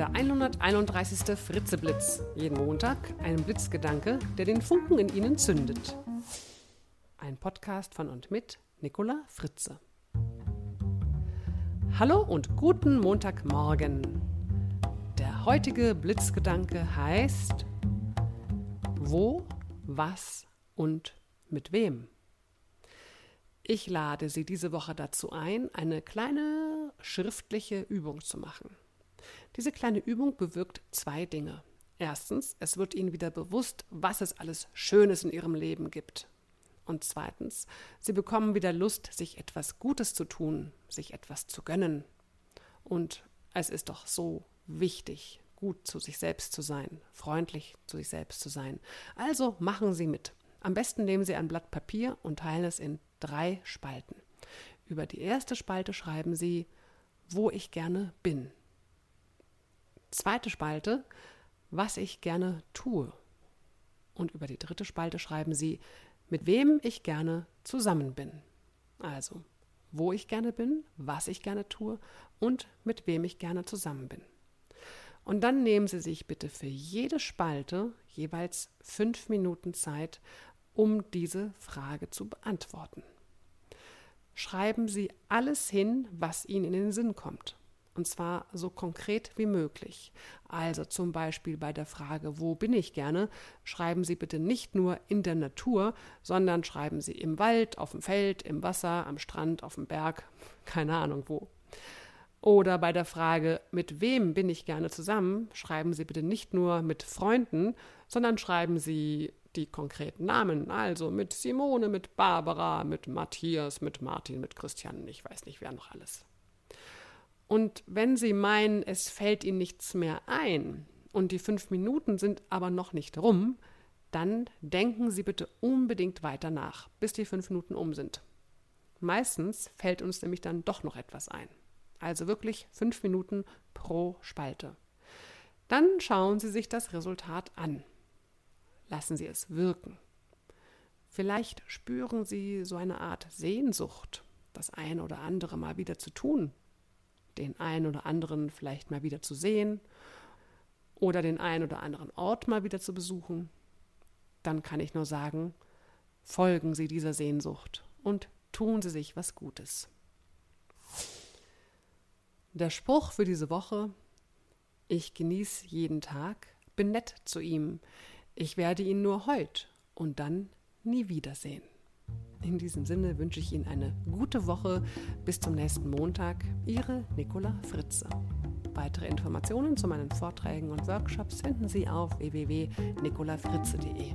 der 131. Fritzeblitz. Jeden Montag ein Blitzgedanke, der den Funken in Ihnen zündet. Ein Podcast von und mit Nicola Fritze. Hallo und guten Montagmorgen. Der heutige Blitzgedanke heißt Wo, was und mit wem? Ich lade Sie diese Woche dazu ein, eine kleine schriftliche Übung zu machen. Diese kleine Übung bewirkt zwei Dinge. Erstens, es wird Ihnen wieder bewusst, was es alles Schönes in Ihrem Leben gibt. Und zweitens, Sie bekommen wieder Lust, sich etwas Gutes zu tun, sich etwas zu gönnen. Und es ist doch so wichtig, gut zu sich selbst zu sein, freundlich zu sich selbst zu sein. Also machen Sie mit. Am besten nehmen Sie ein Blatt Papier und teilen es in drei Spalten. Über die erste Spalte schreiben Sie, wo ich gerne bin. Zweite Spalte, was ich gerne tue. Und über die dritte Spalte schreiben Sie, mit wem ich gerne zusammen bin. Also, wo ich gerne bin, was ich gerne tue und mit wem ich gerne zusammen bin. Und dann nehmen Sie sich bitte für jede Spalte jeweils fünf Minuten Zeit, um diese Frage zu beantworten. Schreiben Sie alles hin, was Ihnen in den Sinn kommt. Und zwar so konkret wie möglich. Also zum Beispiel bei der Frage, wo bin ich gerne, schreiben Sie bitte nicht nur in der Natur, sondern schreiben Sie im Wald, auf dem Feld, im Wasser, am Strand, auf dem Berg, keine Ahnung wo. Oder bei der Frage, mit wem bin ich gerne zusammen, schreiben Sie bitte nicht nur mit Freunden, sondern schreiben Sie die konkreten Namen, also mit Simone, mit Barbara, mit Matthias, mit Martin, mit Christian, ich weiß nicht, wer noch alles. Und wenn Sie meinen, es fällt Ihnen nichts mehr ein und die fünf Minuten sind aber noch nicht rum, dann denken Sie bitte unbedingt weiter nach, bis die fünf Minuten um sind. Meistens fällt uns nämlich dann doch noch etwas ein. Also wirklich fünf Minuten pro Spalte. Dann schauen Sie sich das Resultat an. Lassen Sie es wirken. Vielleicht spüren Sie so eine Art Sehnsucht, das eine oder andere mal wieder zu tun, den einen oder anderen vielleicht mal wieder zu sehen oder den einen oder anderen Ort mal wieder zu besuchen. Dann kann ich nur sagen, folgen Sie dieser Sehnsucht und tun Sie sich was Gutes. Der Spruch für diese Woche Ich genieße jeden Tag, bin nett zu ihm, ich werde ihn nur heut und dann nie wiedersehen. In diesem Sinne wünsche ich Ihnen eine gute Woche. Bis zum nächsten Montag. Ihre Nicola Fritze. Weitere Informationen zu meinen Vorträgen und Workshops finden Sie auf www.nicolafritze.de.